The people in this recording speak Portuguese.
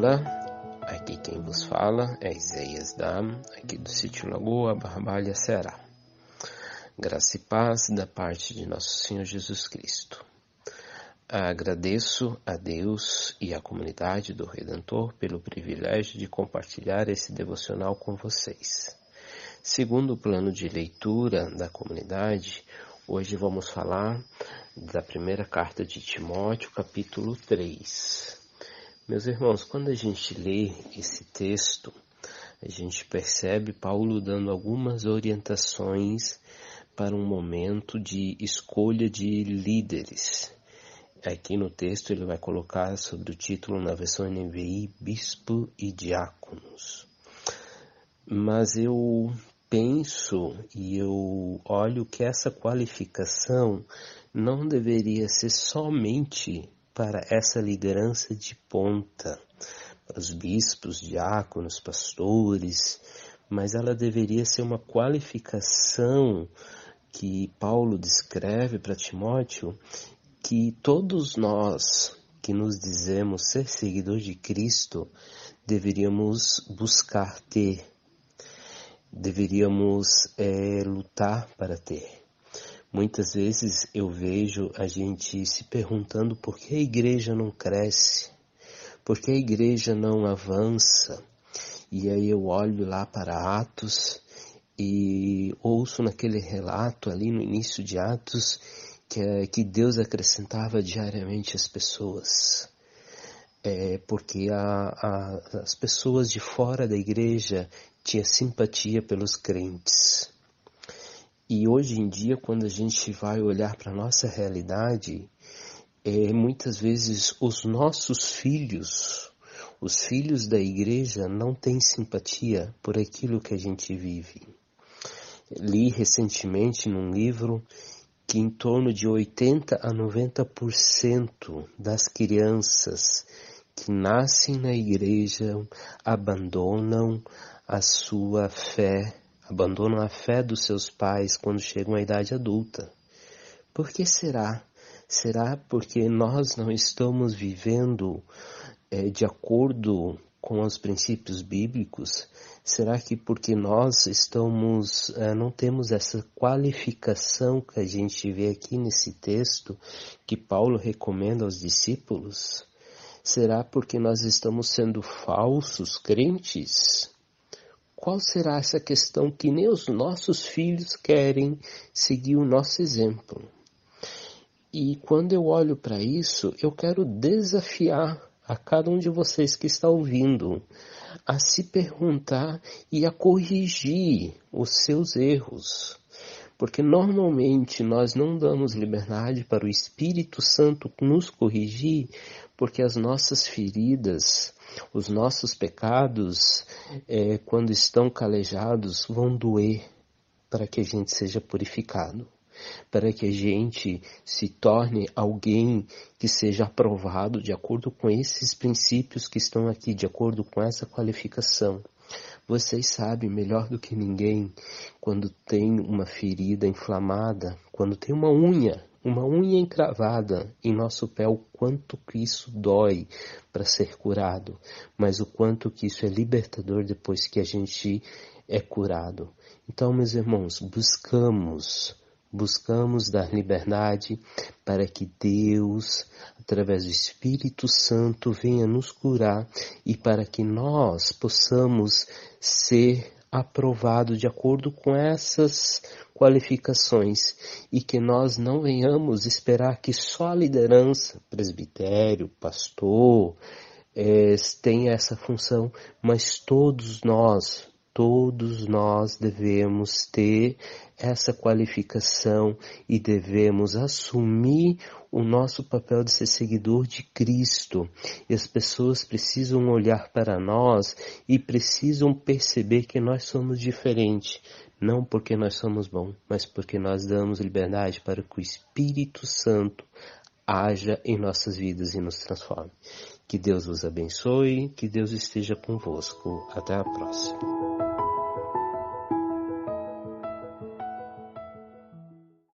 Olá, aqui quem vos fala é Isaías Dam, aqui do sítio Lagoa, Barbalha, Ceará. Graça e paz da parte de nosso Senhor Jesus Cristo. Agradeço a Deus e à comunidade do Redentor pelo privilégio de compartilhar esse devocional com vocês. Segundo o plano de leitura da comunidade, hoje vamos falar da primeira carta de Timóteo, capítulo 3. Meus irmãos, quando a gente lê esse texto, a gente percebe Paulo dando algumas orientações para um momento de escolha de líderes. Aqui no texto ele vai colocar sobre o título na versão NVI Bispo e Diáconos. Mas eu penso e eu olho que essa qualificação não deveria ser somente para essa liderança de ponta, para os bispos, diáconos, pastores, mas ela deveria ser uma qualificação que Paulo descreve para Timóteo, que todos nós que nos dizemos ser seguidores de Cristo deveríamos buscar ter, deveríamos é, lutar para ter. Muitas vezes eu vejo a gente se perguntando por que a igreja não cresce, por que a igreja não avança. E aí eu olho lá para Atos e ouço naquele relato ali no início de Atos que, é, que Deus acrescentava diariamente as pessoas. É porque a, a, as pessoas de fora da igreja tinham simpatia pelos crentes. E hoje em dia, quando a gente vai olhar para a nossa realidade, é, muitas vezes os nossos filhos, os filhos da igreja, não têm simpatia por aquilo que a gente vive. Li recentemente num livro que em torno de 80 a 90% das crianças que nascem na igreja abandonam a sua fé abandonam a fé dos seus pais quando chegam à idade adulta. Por que será? Será porque nós não estamos vivendo é, de acordo com os princípios bíblicos? Será que porque nós estamos, é, não temos essa qualificação que a gente vê aqui nesse texto que Paulo recomenda aos discípulos? Será porque nós estamos sendo falsos crentes? Qual será essa questão que nem os nossos filhos querem seguir o nosso exemplo? E quando eu olho para isso, eu quero desafiar a cada um de vocês que está ouvindo a se perguntar e a corrigir os seus erros. Porque normalmente nós não damos liberdade para o Espírito Santo nos corrigir, porque as nossas feridas, os nossos pecados, é, quando estão calejados, vão doer para que a gente seja purificado, para que a gente se torne alguém que seja aprovado de acordo com esses princípios que estão aqui, de acordo com essa qualificação. Vocês sabem melhor do que ninguém quando tem uma ferida inflamada, quando tem uma unha uma unha encravada em nosso pé, o quanto que isso dói para ser curado, mas o quanto que isso é libertador depois que a gente é curado. Então, meus irmãos, buscamos, buscamos dar liberdade para que Deus, através do Espírito Santo, venha nos curar e para que nós possamos ser aprovado de acordo com essas qualificações e que nós não venhamos esperar que só a liderança, presbitério, pastor, é, tenha essa função, mas todos nós, todos nós devemos ter essa qualificação e devemos assumir o nosso papel de ser seguidor de Cristo. E as pessoas precisam olhar para nós e precisam perceber que nós somos diferentes. Não porque nós somos bons, mas porque nós damos liberdade para que o Espírito Santo haja em nossas vidas e nos transforme. Que Deus os abençoe, que Deus esteja convosco. Até a próxima.